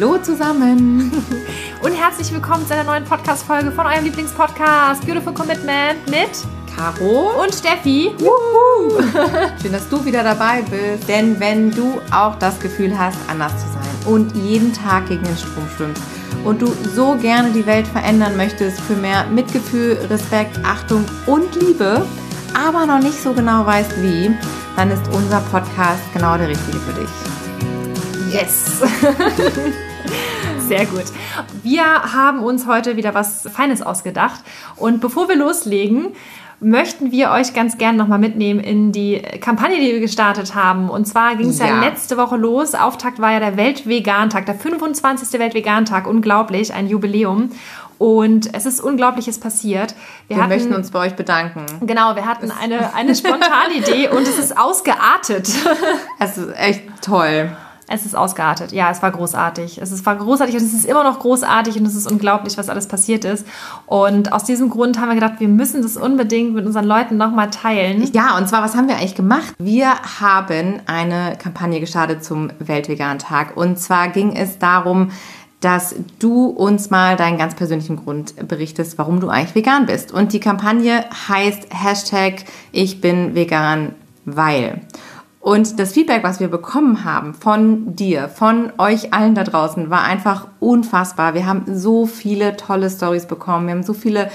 Hallo zusammen und herzlich willkommen zu einer neuen Podcast-Folge von eurem Lieblingspodcast Beautiful Commitment mit Caro und Steffi. Wuhu. Schön, dass du wieder dabei bist, denn wenn du auch das Gefühl hast, anders zu sein und jeden Tag gegen den Strom schwimmst und du so gerne die Welt verändern möchtest für mehr Mitgefühl, Respekt, Achtung und Liebe, aber noch nicht so genau weißt wie, dann ist unser Podcast genau der richtige für dich. Yes! Sehr gut. Wir haben uns heute wieder was Feines ausgedacht. Und bevor wir loslegen, möchten wir euch ganz gerne nochmal mitnehmen in die Kampagne, die wir gestartet haben. Und zwar ging es ja. ja. letzte Woche los. Auftakt war ja der Weltvegantag, der 25. Weltvegantag. Unglaublich, ein Jubiläum. Und es ist Unglaubliches passiert. Wir, wir hatten, möchten uns bei euch bedanken. Genau, wir hatten eine, eine spontane Idee und es ist ausgeartet. Es ist echt toll. Es ist ausgeartet. Ja, es war großartig. Es war großartig und es ist immer noch großartig und es ist unglaublich, was alles passiert ist. Und aus diesem Grund haben wir gedacht, wir müssen das unbedingt mit unseren Leuten nochmal teilen. Ja, und zwar, was haben wir eigentlich gemacht? Wir haben eine Kampagne gestartet zum Weltvegan-Tag. Und zwar ging es darum, dass du uns mal deinen ganz persönlichen Grund berichtest, warum du eigentlich vegan bist. Und die Kampagne heißt Hashtag Ich bin vegan, weil. Und das Feedback, was wir bekommen haben von dir, von euch allen da draußen, war einfach unfassbar. Wir haben so viele tolle Stories bekommen. Wir haben so viele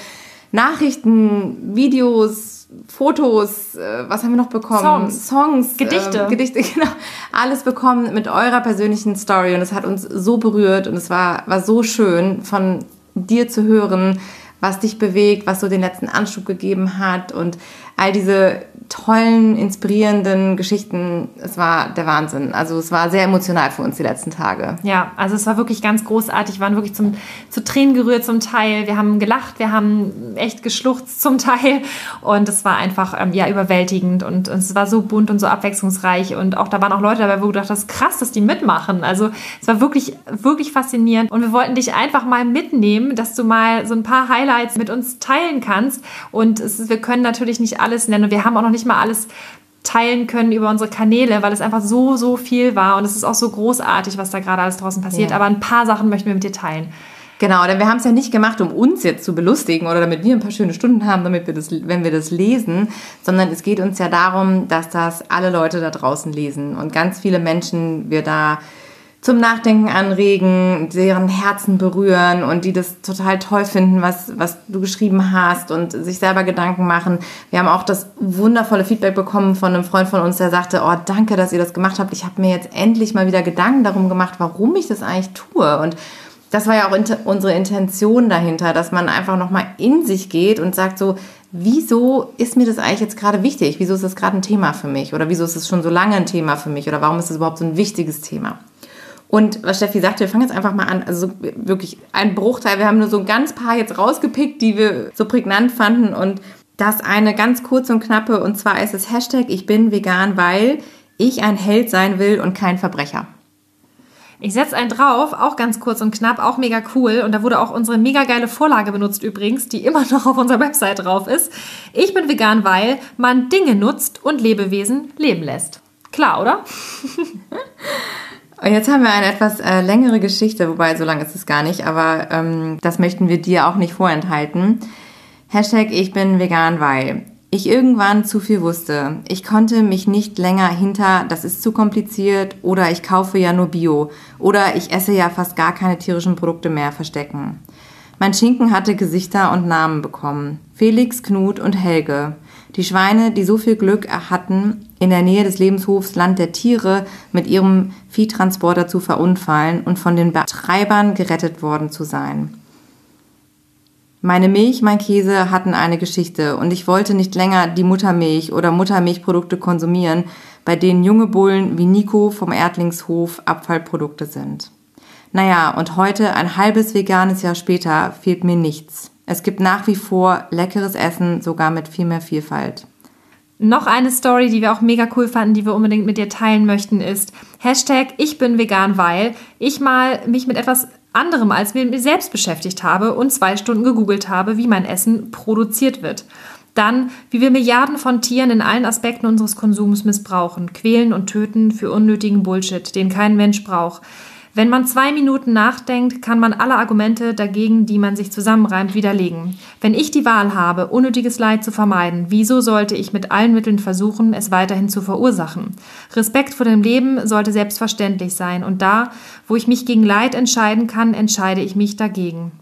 Nachrichten, Videos, Fotos, äh, was haben wir noch bekommen? Songs, Songs Gedichte. Äh, Gedichte, genau. Alles bekommen mit eurer persönlichen Story. Und es hat uns so berührt und es war, war so schön von dir zu hören, was dich bewegt, was so den letzten Anschub gegeben hat und all diese tollen, inspirierenden Geschichten. Es war der Wahnsinn. Also es war sehr emotional für uns die letzten Tage. Ja, also es war wirklich ganz großartig. Wir waren wirklich zum, zu Tränen gerührt zum Teil. Wir haben gelacht, wir haben echt geschluchzt zum Teil. Und es war einfach ähm, ja überwältigend und, und, es war so bunt und so abwechslungsreich. Und auch da waren auch Leute dabei, wo du dachtest, das ist krass, dass die mitmachen. Also es war wirklich, wirklich faszinierend. Und wir wollten dich einfach mal mitnehmen, dass du mal so ein paar Highlights mit uns teilen kannst. Und es, wir können natürlich nicht alles nennen. Und wir haben auch noch nicht mal alles teilen können über unsere Kanäle, weil es einfach so, so viel war und es ist auch so großartig, was da gerade alles draußen passiert. Ja. Aber ein paar Sachen möchten wir mit dir teilen. Genau, denn wir haben es ja nicht gemacht, um uns jetzt zu belustigen oder damit wir ein paar schöne Stunden haben, damit wir das, wenn wir das lesen, sondern es geht uns ja darum, dass das alle Leute da draußen lesen und ganz viele Menschen wir da zum Nachdenken anregen, deren Herzen berühren und die das total toll finden, was, was du geschrieben hast und sich selber Gedanken machen. Wir haben auch das wundervolle Feedback bekommen von einem Freund von uns, der sagte, oh, danke, dass ihr das gemacht habt. Ich habe mir jetzt endlich mal wieder Gedanken darum gemacht, warum ich das eigentlich tue. Und das war ja auch unsere Intention dahinter, dass man einfach nochmal in sich geht und sagt so, wieso ist mir das eigentlich jetzt gerade wichtig? Wieso ist das gerade ein Thema für mich? Oder wieso ist es schon so lange ein Thema für mich? Oder warum ist es überhaupt so ein wichtiges Thema? Und was Steffi sagte, wir fangen jetzt einfach mal an. Also wirklich ein Bruchteil. Wir haben nur so ein ganz paar jetzt rausgepickt, die wir so prägnant fanden. Und das eine ganz kurze und knappe. Und zwar ist es Hashtag Ich bin vegan, weil ich ein Held sein will und kein Verbrecher. Ich setze einen drauf, auch ganz kurz und knapp, auch mega cool. Und da wurde auch unsere mega geile Vorlage benutzt übrigens, die immer noch auf unserer Website drauf ist. Ich bin vegan, weil man Dinge nutzt und Lebewesen leben lässt. Klar, oder? Und jetzt haben wir eine etwas äh, längere Geschichte, wobei so lang ist es gar nicht, aber ähm, das möchten wir dir auch nicht vorenthalten. Hashtag ich bin vegan, weil ich irgendwann zu viel wusste. Ich konnte mich nicht länger hinter, das ist zu kompliziert oder ich kaufe ja nur Bio oder ich esse ja fast gar keine tierischen Produkte mehr verstecken. Mein Schinken hatte Gesichter und Namen bekommen. Felix, Knut und Helge. Die Schweine, die so viel Glück hatten, in der Nähe des Lebenshofs Land der Tiere mit ihrem Viehtransporter zu verunfallen und von den Betreibern gerettet worden zu sein. Meine Milch, mein Käse hatten eine Geschichte und ich wollte nicht länger die Muttermilch oder Muttermilchprodukte konsumieren, bei denen junge Bullen wie Nico vom Erdlingshof Abfallprodukte sind. Naja, und heute, ein halbes veganes Jahr später, fehlt mir nichts. Es gibt nach wie vor leckeres Essen, sogar mit viel mehr Vielfalt. Noch eine Story, die wir auch mega cool fanden, die wir unbedingt mit dir teilen möchten, ist Hashtag ich bin vegan, weil ich mal mich mit etwas anderem als mit mir selbst beschäftigt habe und zwei Stunden gegoogelt habe, wie mein Essen produziert wird. Dann, wie wir Milliarden von Tieren in allen Aspekten unseres Konsums missbrauchen, quälen und töten für unnötigen Bullshit, den kein Mensch braucht Wenn man zwei Minuten nachdenkt, kann man alle Argumente dagegen, die man sich zusammenreimt, widerlegen. Wenn ich die Wahl habe, unnötiges Leid zu vermeiden, wieso sollte ich mit allen Mitteln versuchen, es weiterhin zu verursachen? Respekt vor dem Leben sollte selbstverständlich sein und da, wo ich mich gegen Leid entscheiden kann, entscheide ich mich dagegen.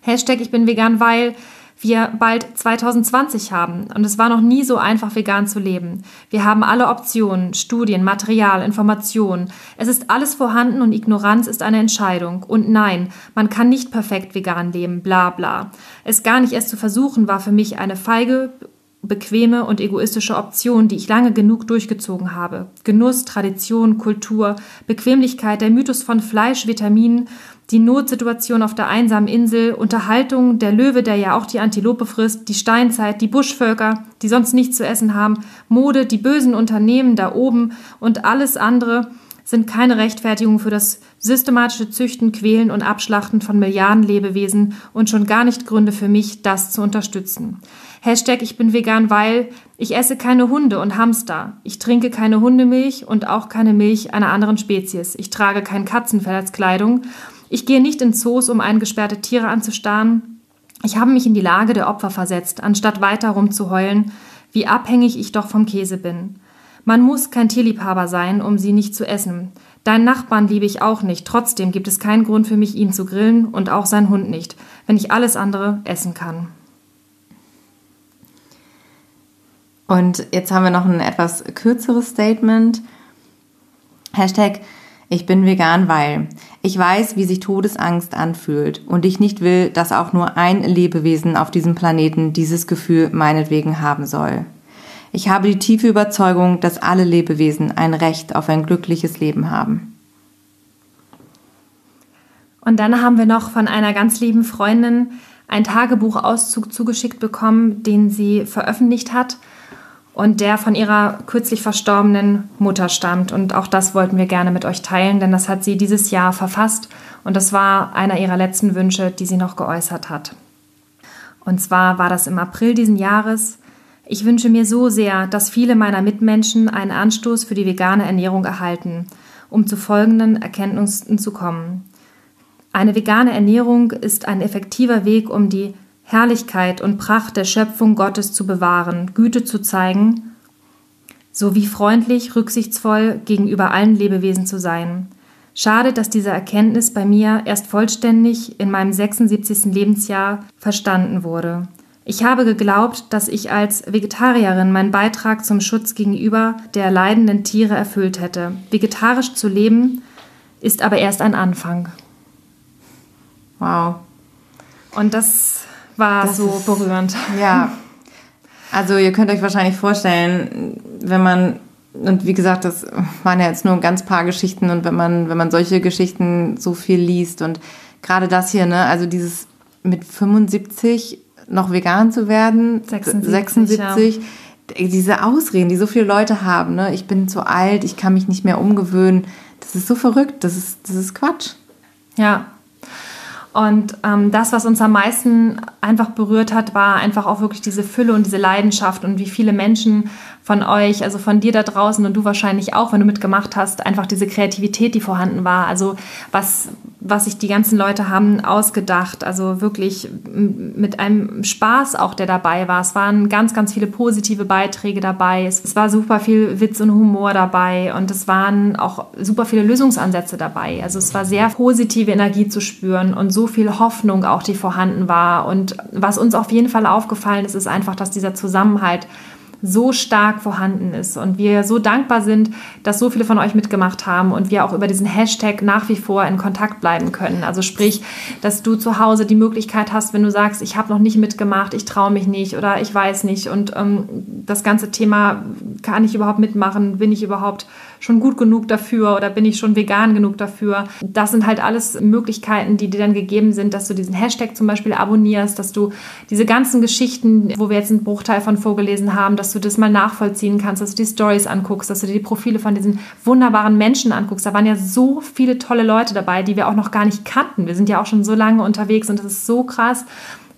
Hashtag ich bin vegan, weil wir bald 2020 haben und es war noch nie so einfach, vegan zu leben. Wir haben alle Optionen, Studien, Material, Informationen. Es ist alles vorhanden und Ignoranz ist eine Entscheidung. Und nein, man kann nicht perfekt vegan leben, bla bla. Es gar nicht erst zu versuchen, war für mich eine feige, bequeme und egoistische Option, die ich lange genug durchgezogen habe. Genuss, Tradition, Kultur, Bequemlichkeit, der Mythos von Fleisch, Vitaminen die Notsituation auf der einsamen Insel, Unterhaltung, der Löwe, der ja auch die Antilope frisst, die Steinzeit, die Buschvölker, die sonst nichts zu essen haben, Mode, die bösen Unternehmen da oben und alles andere sind keine Rechtfertigung für das systematische Züchten, Quälen und Abschlachten von Milliarden Lebewesen und schon gar nicht Gründe für mich, das zu unterstützen. Hashtag ich bin vegan, weil ich esse keine Hunde und Hamster. Ich trinke keine Hundemilch und auch keine Milch einer anderen Spezies. Ich trage kein Katzenfell als Kleidung ich gehe nicht in Zoos, um eingesperrte Tiere anzustarren. Ich habe mich in die Lage der Opfer versetzt, anstatt weiter rumzuheulen, wie abhängig ich doch vom Käse bin. Man muss kein Tierliebhaber sein, um sie nicht zu essen. Deinen Nachbarn liebe ich auch nicht, trotzdem gibt es keinen Grund für mich, ihn zu grillen und auch seinen Hund nicht, wenn ich alles andere essen kann. Und jetzt haben wir noch ein etwas kürzeres Statement. Hashtag ich bin vegan, weil ich weiß, wie sich Todesangst anfühlt und ich nicht will, dass auch nur ein Lebewesen auf diesem Planeten dieses Gefühl meinetwegen haben soll. Ich habe die tiefe Überzeugung, dass alle Lebewesen ein Recht auf ein glückliches Leben haben. Und dann haben wir noch von einer ganz lieben Freundin einen Tagebuchauszug zugeschickt bekommen, den sie veröffentlicht hat und der von ihrer kürzlich verstorbenen Mutter stammt. Und auch das wollten wir gerne mit euch teilen, denn das hat sie dieses Jahr verfasst und das war einer ihrer letzten Wünsche, die sie noch geäußert hat. Und zwar war das im April diesen Jahres. Ich wünsche mir so sehr, dass viele meiner Mitmenschen einen Anstoß für die vegane Ernährung erhalten, um zu folgenden Erkenntnissen zu kommen. Eine vegane Ernährung ist ein effektiver Weg, um die Herrlichkeit und Pracht der Schöpfung Gottes zu bewahren, Güte zu zeigen, sowie freundlich, rücksichtsvoll gegenüber allen Lebewesen zu sein. Schade, dass diese Erkenntnis bei mir erst vollständig in meinem 76. Lebensjahr verstanden wurde. Ich habe geglaubt, dass ich als Vegetarierin meinen Beitrag zum Schutz gegenüber der leidenden Tiere erfüllt hätte. Vegetarisch zu leben ist aber erst ein Anfang. Wow. Und das war das so ist, berührend. Ja. Also ihr könnt euch wahrscheinlich vorstellen, wenn man und wie gesagt, das waren ja jetzt nur ein ganz paar Geschichten und wenn man wenn man solche Geschichten so viel liest und gerade das hier, ne, also dieses mit 75 noch vegan zu werden, 76, 76 ja. diese Ausreden, die so viele Leute haben, ne, ich bin zu alt, ich kann mich nicht mehr umgewöhnen, das ist so verrückt, das ist das ist Quatsch. Ja, und ähm, das, was uns am meisten einfach berührt hat, war einfach auch wirklich diese Fülle und diese Leidenschaft und wie viele Menschen von euch, also von dir da draußen und du wahrscheinlich auch, wenn du mitgemacht hast, einfach diese Kreativität, die vorhanden war. Also was, was sich die ganzen Leute haben ausgedacht. Also wirklich mit einem Spaß auch, der dabei war. Es waren ganz, ganz viele positive Beiträge dabei. Es, es war super viel Witz und Humor dabei und es waren auch super viele Lösungsansätze dabei. Also es war sehr positive Energie zu spüren und so viel Hoffnung auch, die vorhanden war. Und was uns auf jeden Fall aufgefallen ist, ist einfach, dass dieser Zusammenhalt so stark vorhanden ist und wir so dankbar sind, dass so viele von euch mitgemacht haben und wir auch über diesen Hashtag nach wie vor in Kontakt bleiben können. Also sprich, dass du zu Hause die Möglichkeit hast, wenn du sagst, ich habe noch nicht mitgemacht, ich traue mich nicht oder ich weiß nicht und ähm, das ganze Thema kann ich überhaupt mitmachen, bin ich überhaupt schon gut genug dafür oder bin ich schon vegan genug dafür. Das sind halt alles Möglichkeiten, die dir dann gegeben sind, dass du diesen Hashtag zum Beispiel abonnierst, dass du diese ganzen Geschichten, wo wir jetzt einen Bruchteil von vorgelesen haben, dass du das mal nachvollziehen kannst, dass du die Stories anguckst, dass du dir die Profile von diesen wunderbaren Menschen anguckst. Da waren ja so viele tolle Leute dabei, die wir auch noch gar nicht kannten. Wir sind ja auch schon so lange unterwegs und das ist so krass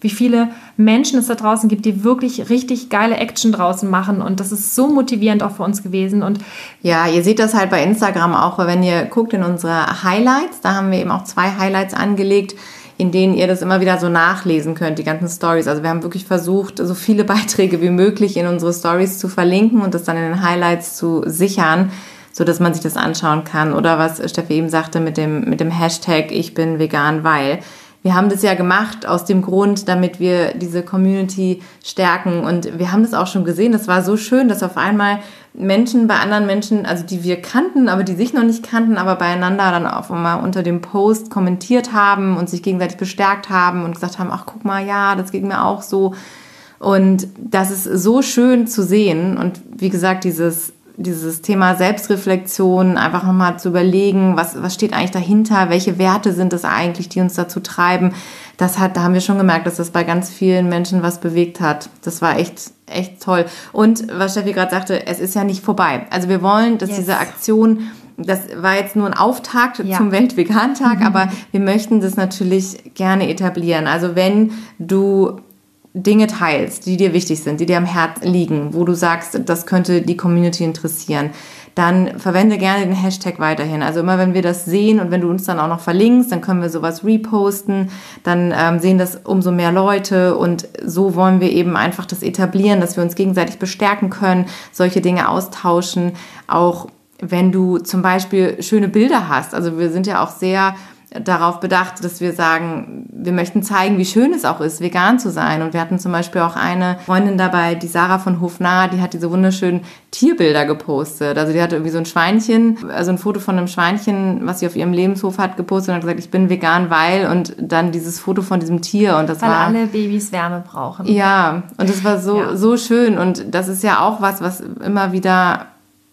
wie viele Menschen es da draußen gibt, die wirklich richtig geile Action draußen machen. Und das ist so motivierend auch für uns gewesen. Und ja, ihr seht das halt bei Instagram auch, wenn ihr guckt in unsere Highlights, da haben wir eben auch zwei Highlights angelegt in denen ihr das immer wieder so nachlesen könnt, die ganzen Stories. Also wir haben wirklich versucht, so viele Beiträge wie möglich in unsere Stories zu verlinken und das dann in den Highlights zu sichern, so dass man sich das anschauen kann. Oder was Steffi eben sagte mit dem, mit dem Hashtag Ich bin vegan, weil wir haben das ja gemacht aus dem Grund, damit wir diese Community stärken. Und wir haben das auch schon gesehen. Das war so schön, dass auf einmal Menschen bei anderen Menschen, also die wir kannten, aber die sich noch nicht kannten, aber beieinander dann auch mal unter dem Post kommentiert haben und sich gegenseitig bestärkt haben und gesagt haben, ach guck mal, ja, das geht mir auch so. Und das ist so schön zu sehen. Und wie gesagt, dieses dieses Thema Selbstreflexion, einfach nochmal zu überlegen, was, was steht eigentlich dahinter, welche Werte sind es eigentlich, die uns dazu treiben. Das hat, da haben wir schon gemerkt, dass das bei ganz vielen Menschen was bewegt hat. Das war echt, echt toll. Und was Steffi gerade sagte, es ist ja nicht vorbei. Also wir wollen, dass yes. diese Aktion das war jetzt nur ein Auftakt ja. zum Weltvegan-Tag, mhm. aber wir möchten das natürlich gerne etablieren. Also wenn du Dinge teilst, die dir wichtig sind, die dir am Herz liegen, wo du sagst, das könnte die Community interessieren, dann verwende gerne den Hashtag weiterhin. Also immer wenn wir das sehen und wenn du uns dann auch noch verlinkst, dann können wir sowas reposten, dann ähm, sehen das umso mehr Leute und so wollen wir eben einfach das etablieren, dass wir uns gegenseitig bestärken können, solche Dinge austauschen, auch wenn du zum Beispiel schöne Bilder hast. Also wir sind ja auch sehr darauf bedacht, dass wir sagen, wir möchten zeigen, wie schön es auch ist, vegan zu sein. Und wir hatten zum Beispiel auch eine Freundin dabei, die Sarah von Hofnah, die hat diese wunderschönen Tierbilder gepostet. Also die hatte irgendwie so ein Schweinchen, also ein Foto von einem Schweinchen, was sie auf ihrem Lebenshof hat, gepostet und hat gesagt, ich bin vegan, weil und dann dieses Foto von diesem Tier und das weil war alle Babys Wärme brauchen. Ja, und das war so ja. so schön und das ist ja auch was, was immer wieder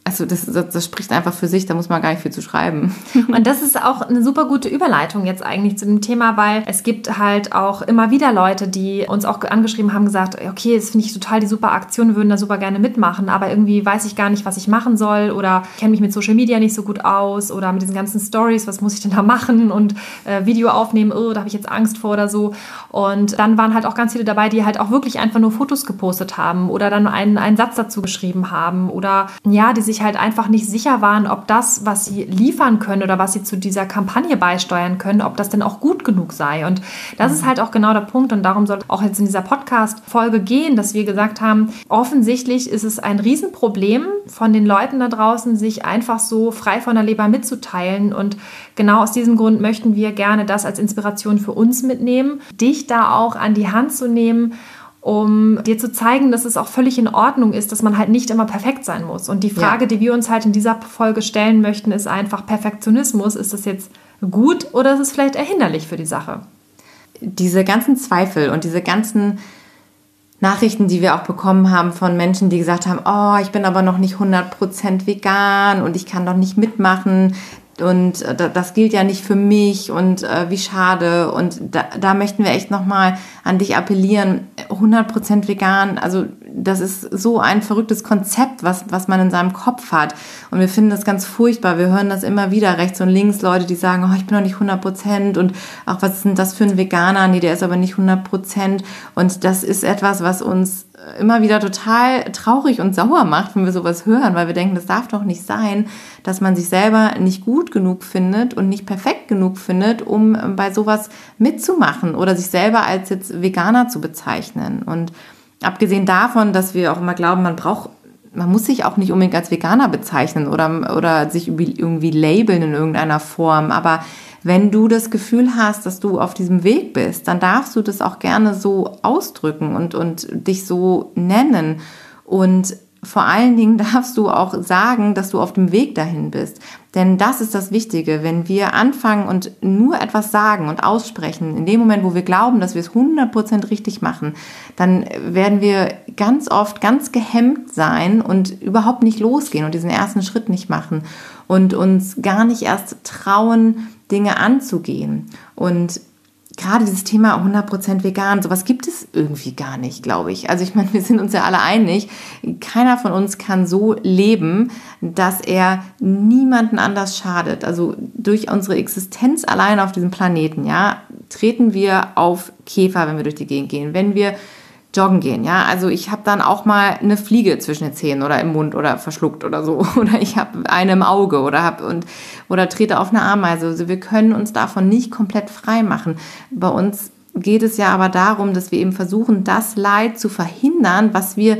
also das, das, das, spricht einfach für sich, da muss man gar nicht viel zu schreiben. Und das ist auch eine super gute Überleitung jetzt eigentlich zu dem Thema, weil es gibt halt auch immer wieder Leute, die uns auch angeschrieben haben, gesagt, okay, das finde ich total die super Aktion, würden da super gerne mitmachen, aber irgendwie weiß ich gar nicht, was ich machen soll oder kenne mich mit Social Media nicht so gut aus oder mit diesen ganzen Stories, was muss ich denn da machen und äh, Video aufnehmen, oh, da habe ich jetzt Angst vor oder so. Und dann waren halt auch ganz viele dabei, die halt auch wirklich einfach nur Fotos gepostet haben oder dann einen, einen Satz dazu geschrieben haben oder ja, die sich sich halt einfach nicht sicher waren, ob das, was sie liefern können oder was sie zu dieser Kampagne beisteuern können, ob das denn auch gut genug sei. Und das mhm. ist halt auch genau der Punkt und darum soll auch jetzt in dieser Podcast-Folge gehen, dass wir gesagt haben, offensichtlich ist es ein Riesenproblem von den Leuten da draußen, sich einfach so frei von der Leber mitzuteilen. Und genau aus diesem Grund möchten wir gerne das als Inspiration für uns mitnehmen, dich da auch an die Hand zu nehmen um dir zu zeigen, dass es auch völlig in Ordnung ist, dass man halt nicht immer perfekt sein muss. Und die Frage, ja. die wir uns halt in dieser Folge stellen möchten, ist einfach Perfektionismus. Ist das jetzt gut oder ist es vielleicht erhinderlich für die Sache? Diese ganzen Zweifel und diese ganzen Nachrichten, die wir auch bekommen haben von Menschen, die gesagt haben, oh, ich bin aber noch nicht 100% vegan und ich kann doch nicht mitmachen und äh, das gilt ja nicht für mich und äh, wie schade. Und da, da möchten wir echt nochmal an dich appellieren, 100% vegan, also das ist so ein verrücktes Konzept, was, was man in seinem Kopf hat. Und wir finden das ganz furchtbar, wir hören das immer wieder rechts und links, Leute, die sagen, oh, ich bin noch nicht 100% und auch was ist denn das für ein Veganer, nee, der ist aber nicht 100% und das ist etwas, was uns immer wieder total traurig und sauer macht, wenn wir sowas hören, weil wir denken, das darf doch nicht sein, dass man sich selber nicht gut genug findet und nicht perfekt genug findet, um bei sowas mitzumachen oder sich selber als jetzt Veganer zu bezeichnen. Und abgesehen davon, dass wir auch immer glauben, man braucht man muss sich auch nicht unbedingt als Veganer bezeichnen oder, oder sich irgendwie labeln in irgendeiner Form, aber wenn du das Gefühl hast, dass du auf diesem Weg bist, dann darfst du das auch gerne so ausdrücken und, und dich so nennen. Und vor allen Dingen darfst du auch sagen, dass du auf dem Weg dahin bist. Denn das ist das Wichtige. Wenn wir anfangen und nur etwas sagen und aussprechen, in dem Moment, wo wir glauben, dass wir es 100% richtig machen, dann werden wir ganz oft ganz gehemmt sein und überhaupt nicht losgehen und diesen ersten Schritt nicht machen und uns gar nicht erst trauen, Dinge anzugehen. Und gerade dieses Thema 100% vegan, sowas gibt es irgendwie gar nicht, glaube ich. Also ich meine, wir sind uns ja alle einig, keiner von uns kann so leben, dass er niemanden anders schadet. Also durch unsere Existenz allein auf diesem Planeten, ja, treten wir auf Käfer, wenn wir durch die Gegend gehen. Wenn wir joggen gehen, ja. Also ich habe dann auch mal eine Fliege zwischen den Zähnen oder im Mund oder verschluckt oder so. Oder ich habe eine im Auge oder hab und oder trete auf eine Ameise. Also wir können uns davon nicht komplett frei machen. Bei uns geht es ja aber darum, dass wir eben versuchen, das Leid zu verhindern, was wir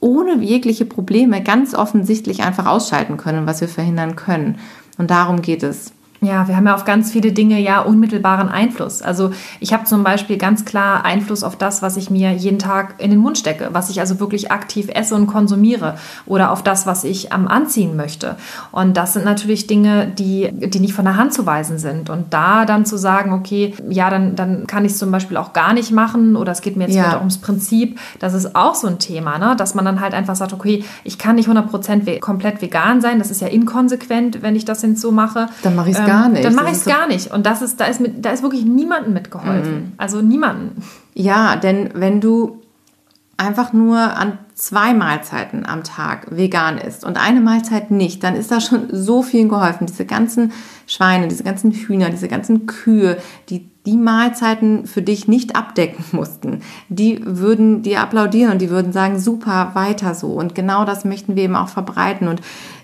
ohne jegliche Probleme ganz offensichtlich einfach ausschalten können, was wir verhindern können. Und darum geht es. Ja, wir haben ja auf ganz viele Dinge ja unmittelbaren Einfluss. Also ich habe zum Beispiel ganz klar Einfluss auf das, was ich mir jeden Tag in den Mund stecke, was ich also wirklich aktiv esse und konsumiere oder auf das, was ich am Anziehen möchte. Und das sind natürlich Dinge, die, die nicht von der Hand zu weisen sind. Und da dann zu sagen, okay, ja, dann, dann kann ich es zum Beispiel auch gar nicht machen oder es geht mir jetzt ja. wieder ums Prinzip, das ist auch so ein Thema, ne? dass man dann halt einfach sagt, okay, ich kann nicht 100% komplett vegan sein, das ist ja inkonsequent, wenn ich das jetzt so mache. Dann mache ich es ähm, gar nicht. Dann mache ich es gar nicht. Und das ist, da ist, mit, da ist wirklich niemandem mitgeholfen. Mhm. Also niemanden. Ja, denn wenn du einfach nur an zwei Mahlzeiten am Tag vegan isst und eine Mahlzeit nicht, dann ist da schon so vielen geholfen. Diese ganzen Schweine, diese ganzen Hühner, diese ganzen Kühe, die die Mahlzeiten für dich nicht abdecken mussten, die würden dir applaudieren und die würden sagen, super, weiter so. Und genau das möchten wir eben auch verbreiten. Und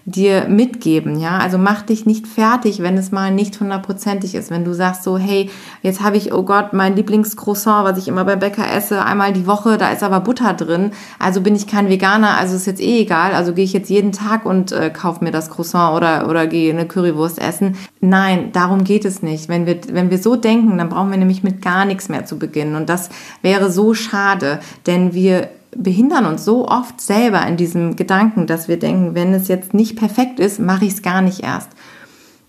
dir mitgeben, ja. Also mach dich nicht fertig, wenn es mal nicht hundertprozentig ist. Wenn du sagst so, hey, jetzt habe ich, oh Gott, mein Lieblingscroissant, was ich immer beim Bäcker esse, einmal die Woche, da ist aber Butter drin. Also bin ich kein Veganer, also ist jetzt eh egal. Also gehe ich jetzt jeden Tag und äh, kaufe mir das Croissant oder, oder gehe eine Currywurst essen. Nein, darum geht es nicht. Wenn wir, wenn wir so denken, dann brauchen wir nämlich mit gar nichts mehr zu beginnen. Und das wäre so schade, denn wir behindern uns so oft selber in diesem Gedanken, dass wir denken, wenn es jetzt nicht perfekt ist, mache ich es gar nicht erst.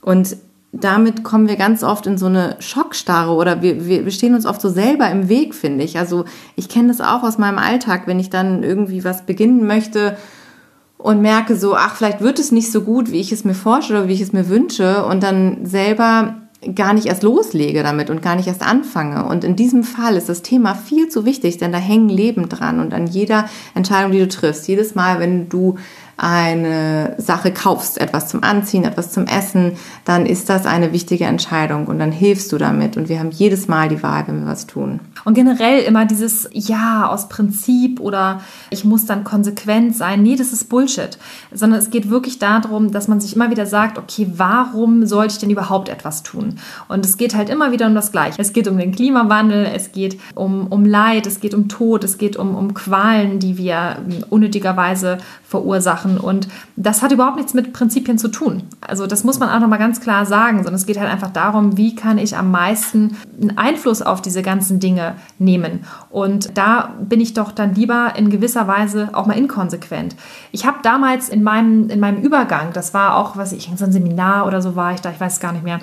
Und damit kommen wir ganz oft in so eine Schockstarre oder wir, wir stehen uns oft so selber im Weg, finde ich. Also ich kenne das auch aus meinem Alltag, wenn ich dann irgendwie was beginnen möchte und merke so, ach, vielleicht wird es nicht so gut, wie ich es mir vorstelle oder wie ich es mir wünsche und dann selber gar nicht erst loslege damit und gar nicht erst anfange. Und in diesem Fall ist das Thema viel zu wichtig, denn da hängen Leben dran und an jeder Entscheidung, die du triffst. Jedes Mal, wenn du eine Sache kaufst, etwas zum Anziehen, etwas zum Essen, dann ist das eine wichtige Entscheidung und dann hilfst du damit. Und wir haben jedes Mal die Wahl, wenn wir was tun. Und generell immer dieses Ja aus Prinzip oder ich muss dann konsequent sein. Nee, das ist Bullshit. Sondern es geht wirklich darum, dass man sich immer wieder sagt, okay, warum sollte ich denn überhaupt etwas tun? Und es geht halt immer wieder um das Gleiche. Es geht um den Klimawandel, es geht um, um Leid, es geht um Tod, es geht um, um Qualen, die wir unnötigerweise verursachen. Und das hat überhaupt nichts mit Prinzipien zu tun. Also das muss man auch nochmal ganz klar sagen, sondern es geht halt einfach darum, wie kann ich am meisten einen Einfluss auf diese ganzen Dinge nehmen. Und da bin ich doch dann lieber in gewisser Weise auch mal inkonsequent. Ich habe damals in meinem, in meinem Übergang, das war auch, was ich, so ein Seminar oder so war ich da, ich weiß gar nicht mehr.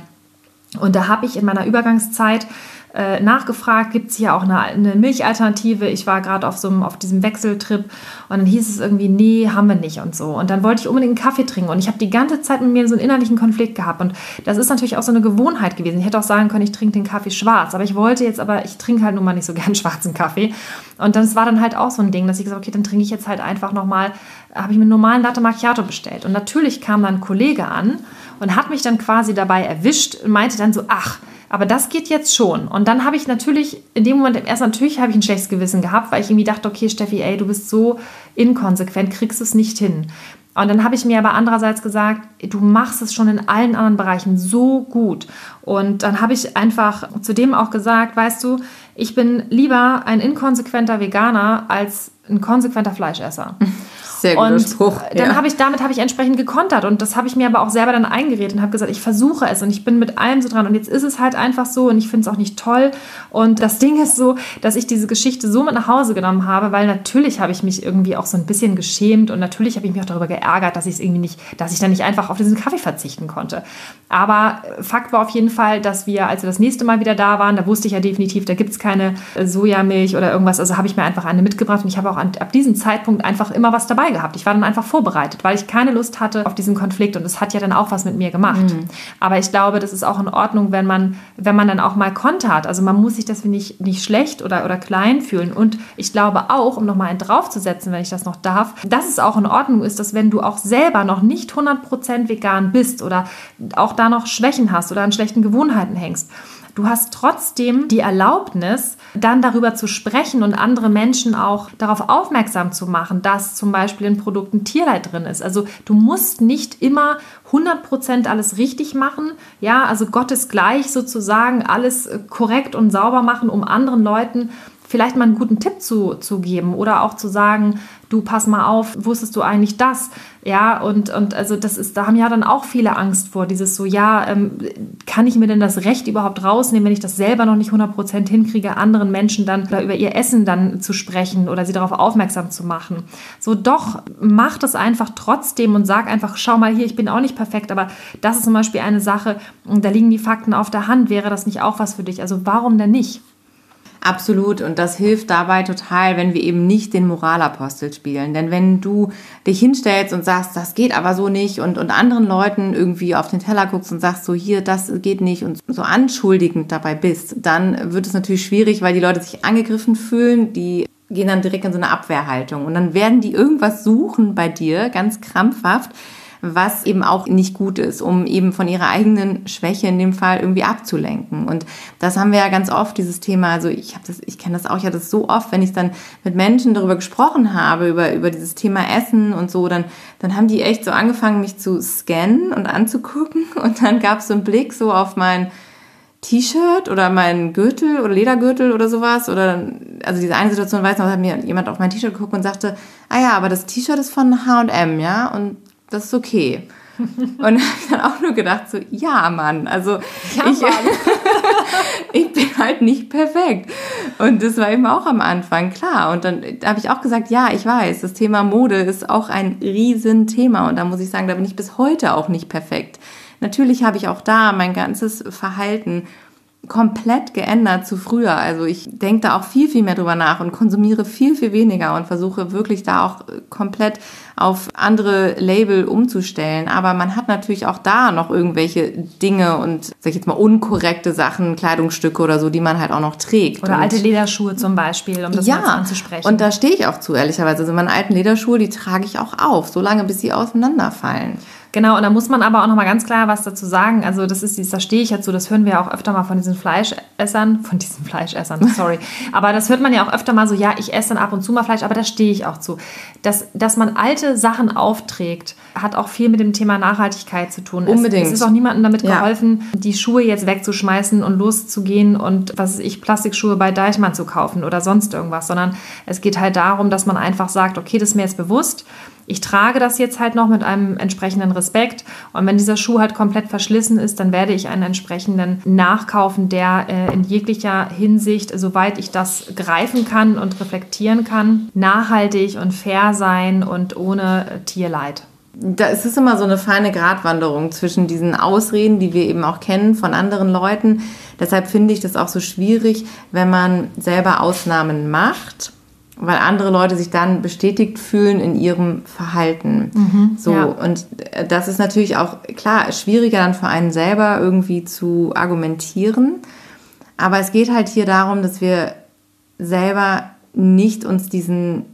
Und da habe ich in meiner Übergangszeit äh, nachgefragt, gibt es hier auch eine, eine Milchalternative? Ich war gerade auf so auf diesem Wechseltrip und dann hieß es irgendwie, nee, haben wir nicht und so. Und dann wollte ich unbedingt einen Kaffee trinken und ich habe die ganze Zeit mit mir so einen innerlichen Konflikt gehabt und das ist natürlich auch so eine Gewohnheit gewesen. Ich hätte auch sagen können, ich trinke den Kaffee schwarz, aber ich wollte jetzt, aber ich trinke halt nun mal nicht so gern schwarzen Kaffee. Und das war dann halt auch so ein Ding, dass ich gesagt okay, dann trinke ich jetzt halt einfach nochmal, habe ich mir einen normalen Latte Macchiato bestellt. Und natürlich kam dann ein Kollege an und hat mich dann quasi dabei erwischt und meinte dann so, ach, aber das geht jetzt schon. Und dann habe ich natürlich, in dem Moment, erst natürlich habe ich ein schlechtes Gewissen gehabt, weil ich irgendwie dachte, okay, Steffi, ey, du bist so inkonsequent, kriegst es nicht hin. Und dann habe ich mir aber andererseits gesagt, du machst es schon in allen anderen Bereichen so gut. Und dann habe ich einfach zudem auch gesagt, weißt du, ich bin lieber ein inkonsequenter Veganer als ein konsequenter Fleischesser. Sehr guter und Spruch. Dann ja. habe ich damit habe ich entsprechend gekontert und das habe ich mir aber auch selber dann eingeredet und habe gesagt, ich versuche es und ich bin mit allem so dran und jetzt ist es halt einfach so und ich finde es auch nicht toll und das Ding ist so, dass ich diese Geschichte so mit nach Hause genommen habe, weil natürlich habe ich mich irgendwie auch so ein bisschen geschämt und natürlich habe ich mich auch darüber geärgert, dass ich es irgendwie nicht, dass ich dann nicht einfach auf diesen Kaffee verzichten konnte. Aber Fakt war auf jeden Fall, dass wir, als wir das nächste Mal wieder da waren, da wusste ich ja definitiv, da gibt es keine Sojamilch oder irgendwas, also habe ich mir einfach eine mitgebracht und ich habe auch auch an, ab diesem Zeitpunkt einfach immer was dabei gehabt. Ich war dann einfach vorbereitet, weil ich keine Lust hatte auf diesen Konflikt und es hat ja dann auch was mit mir gemacht. Mhm. Aber ich glaube, das ist auch in Ordnung, wenn man, wenn man dann auch mal Konter hat. Also man muss sich das nicht, nicht schlecht oder, oder klein fühlen. Und ich glaube auch, um nochmal einen draufzusetzen, wenn ich das noch darf, dass es auch in Ordnung ist, dass wenn du auch selber noch nicht 100% vegan bist oder auch da noch Schwächen hast oder an schlechten Gewohnheiten hängst, Du hast trotzdem die Erlaubnis, dann darüber zu sprechen und andere Menschen auch darauf aufmerksam zu machen, dass zum Beispiel in Produkten Tierleid drin ist. Also du musst nicht immer 100% alles richtig machen. Ja, also Gottes gleich sozusagen alles korrekt und sauber machen, um anderen Leuten vielleicht mal einen guten Tipp zu, zu geben oder auch zu sagen, du pass mal auf, wusstest du eigentlich das? Ja, und, und also das ist, da haben ja dann auch viele Angst vor, dieses so, ja, ähm, kann ich mir denn das Recht überhaupt rausnehmen, wenn ich das selber noch nicht 100% hinkriege, anderen Menschen dann über ihr Essen dann zu sprechen oder sie darauf aufmerksam zu machen. So, doch, mach das einfach trotzdem und sag einfach, schau mal hier, ich bin auch nicht perfekt, aber das ist zum Beispiel eine Sache, da liegen die Fakten auf der Hand, wäre das nicht auch was für dich? Also warum denn nicht? Absolut. Und das hilft dabei total, wenn wir eben nicht den Moralapostel spielen. Denn wenn du dich hinstellst und sagst, das geht aber so nicht und, und anderen Leuten irgendwie auf den Teller guckst und sagst, so hier, das geht nicht und so anschuldigend dabei bist, dann wird es natürlich schwierig, weil die Leute sich angegriffen fühlen, die gehen dann direkt in so eine Abwehrhaltung. Und dann werden die irgendwas suchen bei dir, ganz krampfhaft, was eben auch nicht gut ist, um eben von ihrer eigenen Schwäche in dem Fall irgendwie abzulenken. Und das haben wir ja ganz oft, dieses Thema, also ich habe das, ich kenne das auch, ich hatte das so oft, wenn ich dann mit Menschen darüber gesprochen habe, über, über dieses Thema Essen und so, dann, dann haben die echt so angefangen, mich zu scannen und anzugucken. Und dann gab es so einen Blick so auf mein T-Shirt oder mein Gürtel oder Ledergürtel oder sowas. Oder also diese eine Situation weiß noch, hat mir jemand auf mein T-Shirt geguckt und sagte, ah ja, aber das T-Shirt ist von H&M, ja? Und das ist okay. Und habe ich dann auch nur gedacht, so, ja, Mann, also ja, ich, Mann. ich bin halt nicht perfekt. Und das war eben auch am Anfang klar. Und dann habe ich auch gesagt, ja, ich weiß, das Thema Mode ist auch ein Riesenthema. Und da muss ich sagen, da bin ich bis heute auch nicht perfekt. Natürlich habe ich auch da mein ganzes Verhalten komplett geändert zu früher. Also ich denke da auch viel, viel mehr drüber nach und konsumiere viel, viel weniger und versuche wirklich da auch komplett auf andere Label umzustellen. Aber man hat natürlich auch da noch irgendwelche Dinge und, sag ich jetzt mal, unkorrekte Sachen, Kleidungsstücke oder so, die man halt auch noch trägt. Oder und alte Lederschuhe zum Beispiel, um das ja, mal anzusprechen. Und da stehe ich auch zu, ehrlicherweise. Also meine alten Lederschuhe, die trage ich auch auf, solange bis sie auseinanderfallen. Genau, und da muss man aber auch noch mal ganz klar was dazu sagen. Also das ist, da stehe ich jetzt so, das hören wir ja auch öfter mal von diesen Fleischessern, von diesen Fleischessern, sorry. aber das hört man ja auch öfter mal so, ja, ich esse dann ab und zu mal Fleisch, aber da stehe ich auch zu. Dass, dass man alte Sachen aufträgt, hat auch viel mit dem Thema Nachhaltigkeit zu tun. Unbedingt. Es, es ist auch niemandem damit geholfen, ja. die Schuhe jetzt wegzuschmeißen und loszugehen und, was weiß ich, Plastikschuhe bei Deichmann zu kaufen oder sonst irgendwas, sondern es geht halt darum, dass man einfach sagt, okay, das ist mir jetzt bewusst, ich trage das jetzt halt noch mit einem entsprechenden Respekt. Und wenn dieser Schuh halt komplett verschlissen ist, dann werde ich einen entsprechenden nachkaufen, der äh, in jeglicher Hinsicht, soweit ich das greifen kann und reflektieren kann, nachhaltig und fair sein und ohne Tierleid. Da ist es immer so eine feine Gratwanderung zwischen diesen Ausreden, die wir eben auch kennen von anderen Leuten. Deshalb finde ich das auch so schwierig, wenn man selber Ausnahmen macht weil andere Leute sich dann bestätigt fühlen in ihrem Verhalten. Mhm, so ja. und das ist natürlich auch klar schwieriger dann für einen selber irgendwie zu argumentieren. Aber es geht halt hier darum, dass wir selber nicht uns diesen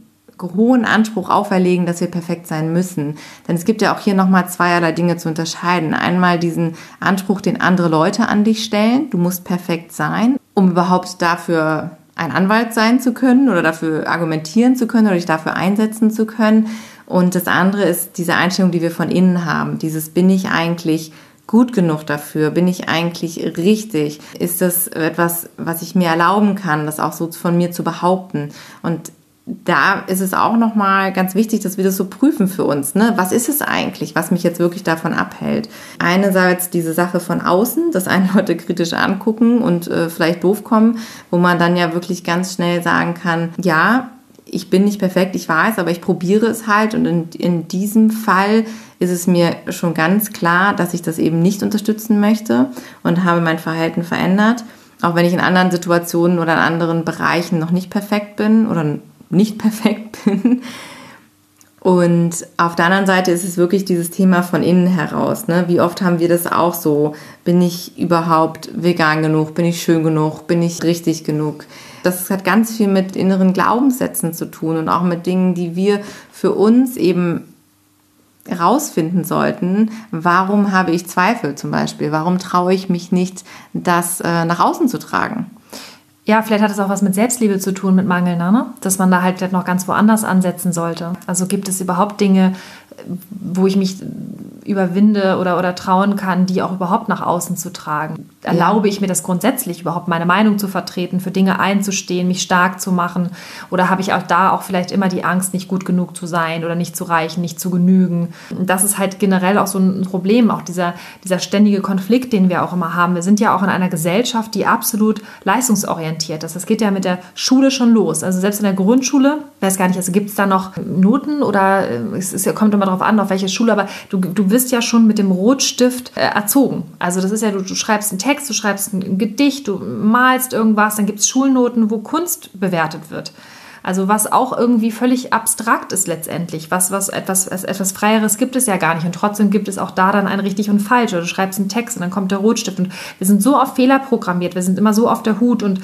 hohen Anspruch auferlegen, dass wir perfekt sein müssen. Denn es gibt ja auch hier nochmal zweierlei Dinge zu unterscheiden. Einmal diesen Anspruch, den andere Leute an dich stellen. Du musst perfekt sein, um überhaupt dafür ein Anwalt sein zu können oder dafür argumentieren zu können oder dich dafür einsetzen zu können. Und das andere ist diese Einstellung, die wir von innen haben. Dieses bin ich eigentlich gut genug dafür? Bin ich eigentlich richtig? Ist das etwas, was ich mir erlauben kann, das auch so von mir zu behaupten? Und da ist es auch nochmal ganz wichtig, dass wir das so prüfen für uns. Ne? Was ist es eigentlich, was mich jetzt wirklich davon abhält? Einerseits diese Sache von außen, dass einen Leute kritisch angucken und äh, vielleicht doof kommen, wo man dann ja wirklich ganz schnell sagen kann, ja, ich bin nicht perfekt, ich weiß, aber ich probiere es halt. Und in, in diesem Fall ist es mir schon ganz klar, dass ich das eben nicht unterstützen möchte und habe mein Verhalten verändert. Auch wenn ich in anderen Situationen oder in anderen Bereichen noch nicht perfekt bin oder nicht perfekt bin. Und auf der anderen Seite ist es wirklich dieses Thema von innen heraus. Ne? Wie oft haben wir das auch so? Bin ich überhaupt vegan genug? Bin ich schön genug? Bin ich richtig genug? Das hat ganz viel mit inneren Glaubenssätzen zu tun und auch mit Dingen, die wir für uns eben herausfinden sollten, warum habe ich Zweifel zum Beispiel? Warum traue ich mich nicht, das äh, nach außen zu tragen? Ja, vielleicht hat es auch was mit Selbstliebe zu tun, mit Mangel, ne? dass man da halt noch ganz woanders ansetzen sollte. Also gibt es überhaupt Dinge, wo ich mich überwinde oder, oder trauen kann, die auch überhaupt nach außen zu tragen. Erlaube ich mir das grundsätzlich überhaupt, meine Meinung zu vertreten, für Dinge einzustehen, mich stark zu machen? Oder habe ich auch da auch vielleicht immer die Angst, nicht gut genug zu sein oder nicht zu reichen, nicht zu genügen? Das ist halt generell auch so ein Problem, auch dieser, dieser ständige Konflikt, den wir auch immer haben. Wir sind ja auch in einer Gesellschaft, die absolut leistungsorientiert ist. Das geht ja mit der Schule schon los. Also selbst in der Grundschule, weiß gar nicht, also gibt es da noch Noten oder äh, es, ist, kommt immer darauf an, auf welche Schule, aber du, du wirst ja schon mit dem Rotstift äh, erzogen. Also das ist ja, du, du, schreibst einen Text, du schreibst ein Gedicht, du malst irgendwas, dann gibt es Schulnoten, wo Kunst bewertet wird. Also was auch irgendwie völlig abstrakt ist letztendlich. Was, was etwas, etwas Freieres gibt es ja gar nicht. Und trotzdem gibt es auch da dann ein richtig und falsch. Oder du schreibst einen Text und dann kommt der Rotstift. Und wir sind so auf Fehler programmiert, wir sind immer so auf der Hut und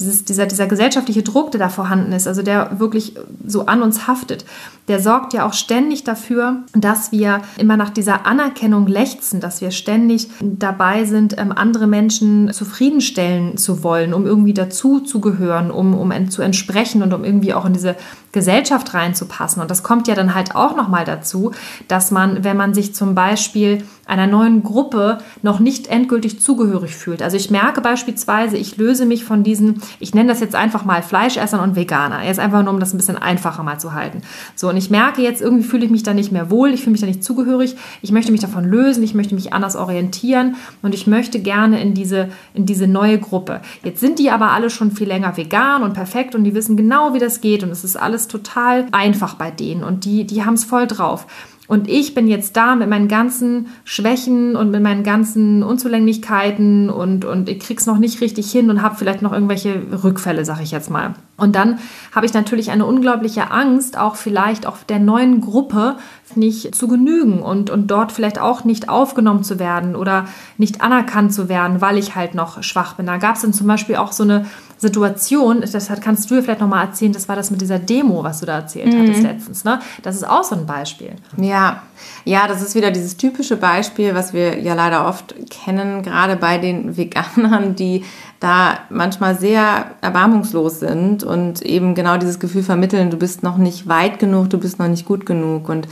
dieses, dieser, dieser gesellschaftliche Druck, der da vorhanden ist, also der wirklich so an uns haftet, der sorgt ja auch ständig dafür, dass wir immer nach dieser Anerkennung lechzen, dass wir ständig dabei sind, ähm, andere Menschen zufriedenstellen zu wollen, um irgendwie dazu zu gehören, um, um zu entsprechen und um irgendwie auch in diese Gesellschaft reinzupassen. Und das kommt ja dann halt auch nochmal dazu, dass man, wenn man sich zum Beispiel einer neuen Gruppe noch nicht endgültig zugehörig fühlt. Also ich merke beispielsweise, ich löse mich von diesen, ich nenne das jetzt einfach mal Fleischessern und Veganer. Jetzt einfach nur, um das ein bisschen einfacher mal zu halten. So, und ich merke jetzt, irgendwie fühle ich mich da nicht mehr wohl, ich fühle mich da nicht zugehörig, ich möchte mich davon lösen, ich möchte mich anders orientieren und ich möchte gerne in diese, in diese neue Gruppe. Jetzt sind die aber alle schon viel länger vegan und perfekt und die wissen genau, wie das geht und es ist alles total einfach bei denen und die, die haben es voll drauf. Und ich bin jetzt da mit meinen ganzen Schwächen und mit meinen ganzen Unzulänglichkeiten und, und ich krieg's noch nicht richtig hin und habe vielleicht noch irgendwelche Rückfälle, sag ich jetzt mal. Und dann habe ich natürlich eine unglaubliche Angst, auch vielleicht auch der neuen Gruppe nicht zu genügen und, und dort vielleicht auch nicht aufgenommen zu werden oder nicht anerkannt zu werden, weil ich halt noch schwach bin. Da gab es dann zum Beispiel auch so eine Situation, das kannst du ja vielleicht nochmal erzählen, das war das mit dieser Demo, was du da erzählt mhm. hattest letztens. Ne? Das ist auch so ein Beispiel. Ja, ja, das ist wieder dieses typische Beispiel, was wir ja leider oft kennen, gerade bei den Veganern, die da manchmal sehr erbarmungslos sind und eben genau dieses Gefühl vermitteln, du bist noch nicht weit genug, du bist noch nicht gut genug. Und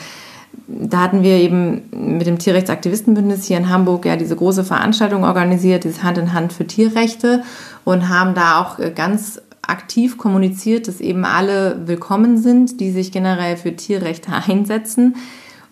da hatten wir eben mit dem Tierrechtsaktivistenbündnis hier in Hamburg ja diese große Veranstaltung organisiert, dieses Hand in Hand für Tierrechte und haben da auch ganz aktiv kommuniziert, dass eben alle willkommen sind, die sich generell für Tierrechte einsetzen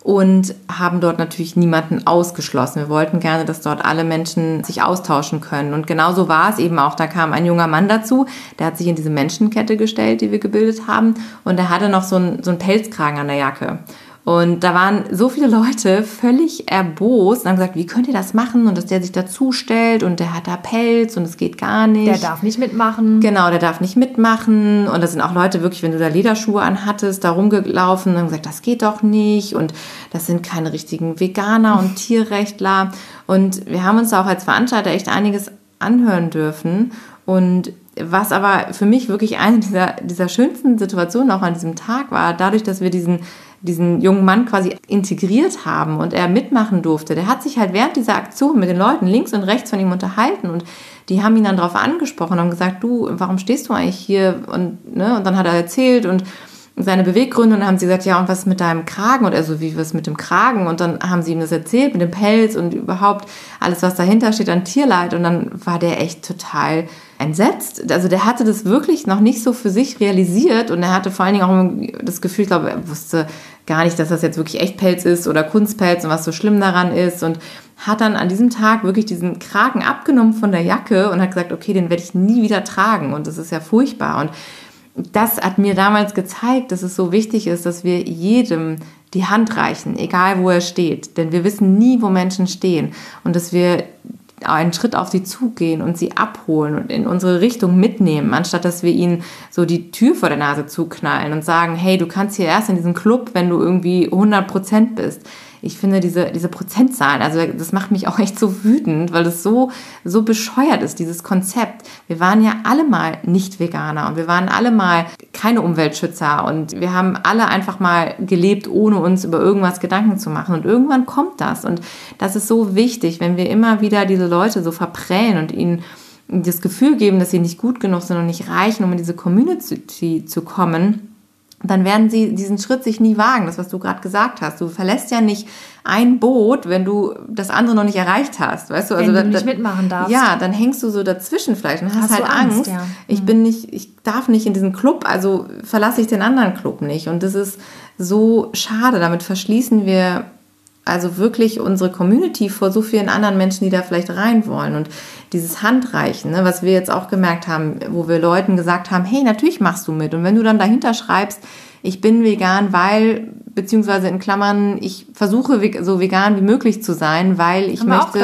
und haben dort natürlich niemanden ausgeschlossen. Wir wollten gerne, dass dort alle Menschen sich austauschen können. Und genauso war es eben auch. Da kam ein junger Mann dazu, der hat sich in diese Menschenkette gestellt, die wir gebildet haben. Und er hatte noch so einen, so einen Pelzkragen an der Jacke. Und da waren so viele Leute völlig erbost und haben gesagt, wie könnt ihr das machen? Und dass der sich dazu stellt und der hat da Pelz und es geht gar nicht. Der darf nicht mitmachen. Genau, der darf nicht mitmachen. Und da sind auch Leute wirklich, wenn du da Lederschuhe anhattest, da rumgelaufen und haben gesagt, das geht doch nicht. Und das sind keine richtigen Veganer und Tierrechtler. Und wir haben uns da auch als Veranstalter echt einiges anhören dürfen. Und was aber für mich wirklich eine dieser, dieser schönsten Situationen auch an diesem Tag war, dadurch, dass wir diesen diesen jungen Mann quasi integriert haben und er mitmachen durfte. Der hat sich halt während dieser Aktion mit den Leuten links und rechts von ihm unterhalten und die haben ihn dann darauf angesprochen und gesagt, du, warum stehst du eigentlich hier? Und, ne, und dann hat er erzählt und seine Beweggründe und dann haben sie gesagt, ja, und was mit deinem Kragen? Und er so, wie was mit dem Kragen? Und dann haben sie ihm das erzählt mit dem Pelz und überhaupt alles, was dahinter steht an Tierleid. Und dann war der echt total entsetzt. Also der hatte das wirklich noch nicht so für sich realisiert und er hatte vor allen Dingen auch das Gefühl, ich glaube, er wusste gar nicht, dass das jetzt wirklich Echtpelz ist oder Kunstpelz und was so schlimm daran ist und hat dann an diesem Tag wirklich diesen Kragen abgenommen von der Jacke und hat gesagt, okay, den werde ich nie wieder tragen und das ist ja furchtbar und das hat mir damals gezeigt, dass es so wichtig ist, dass wir jedem die Hand reichen, egal wo er steht. Denn wir wissen nie, wo Menschen stehen. Und dass wir einen Schritt auf sie zugehen und sie abholen und in unsere Richtung mitnehmen, anstatt dass wir ihnen so die Tür vor der Nase zuknallen und sagen, hey, du kannst hier erst in diesen Club, wenn du irgendwie 100 Prozent bist ich finde diese, diese Prozentzahlen, also das macht mich auch echt so wütend, weil es so, so bescheuert ist, dieses Konzept. Wir waren ja alle mal nicht Veganer und wir waren alle mal keine Umweltschützer und wir haben alle einfach mal gelebt, ohne uns über irgendwas Gedanken zu machen. Und irgendwann kommt das. Und das ist so wichtig, wenn wir immer wieder diese Leute so verprellen und ihnen das Gefühl geben, dass sie nicht gut genug sind und nicht reichen, um in diese Community zu kommen dann werden sie diesen Schritt sich nie wagen, das was du gerade gesagt hast. Du verlässt ja nicht ein Boot, wenn du das andere noch nicht erreicht hast, weißt du? Also wenn du nicht mitmachen darfst. Ja, dann hängst du so dazwischen vielleicht und hast, hast halt Angst. Angst. Ja. Ich mhm. bin nicht, ich darf nicht in diesen Club, also verlasse ich den anderen Club nicht. Und das ist so schade. Damit verschließen wir also wirklich unsere Community vor so vielen anderen Menschen, die da vielleicht rein wollen. Und dieses Handreichen, ne, was wir jetzt auch gemerkt haben, wo wir Leuten gesagt haben, hey, natürlich machst du mit. Und wenn du dann dahinter schreibst, ich bin vegan, weil, beziehungsweise in Klammern, ich versuche so vegan wie möglich zu sein, weil ich möchte,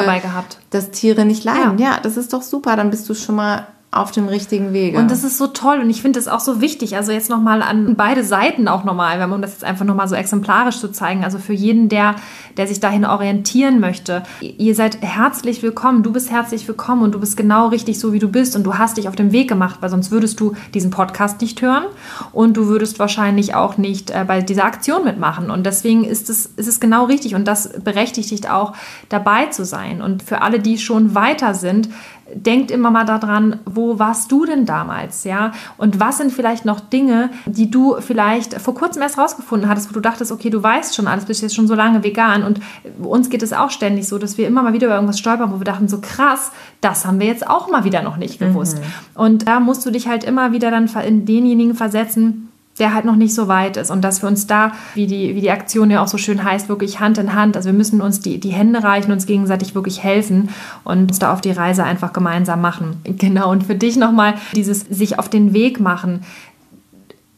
dass Tiere nicht leiden. Ja. ja, das ist doch super, dann bist du schon mal auf dem richtigen Wege. Und das ist so toll und ich finde das auch so wichtig. Also jetzt nochmal an beide Seiten auch nochmal, man das jetzt einfach nochmal so exemplarisch zu zeigen. Also für jeden, der, der sich dahin orientieren möchte. Ihr seid herzlich willkommen. Du bist herzlich willkommen und du bist genau richtig so, wie du bist und du hast dich auf den Weg gemacht, weil sonst würdest du diesen Podcast nicht hören und du würdest wahrscheinlich auch nicht äh, bei dieser Aktion mitmachen. Und deswegen ist es, ist es genau richtig und das berechtigt dich auch dabei zu sein. Und für alle, die schon weiter sind, denkt immer mal daran, wo warst du denn damals, ja? Und was sind vielleicht noch Dinge, die du vielleicht vor kurzem erst rausgefunden hattest, wo du dachtest, okay, du weißt schon alles, bist jetzt schon so lange vegan und uns geht es auch ständig so, dass wir immer mal wieder über irgendwas stolpern, wo wir dachten, so krass, das haben wir jetzt auch mal wieder noch nicht gewusst. Mhm. Und da musst du dich halt immer wieder dann in denjenigen versetzen, der halt noch nicht so weit ist und dass wir uns da, wie die, wie die Aktion ja auch so schön heißt, wirklich Hand in Hand, also wir müssen uns die, die Hände reichen, uns gegenseitig wirklich helfen und uns da auf die Reise einfach gemeinsam machen. Genau, und für dich nochmal dieses sich auf den Weg machen.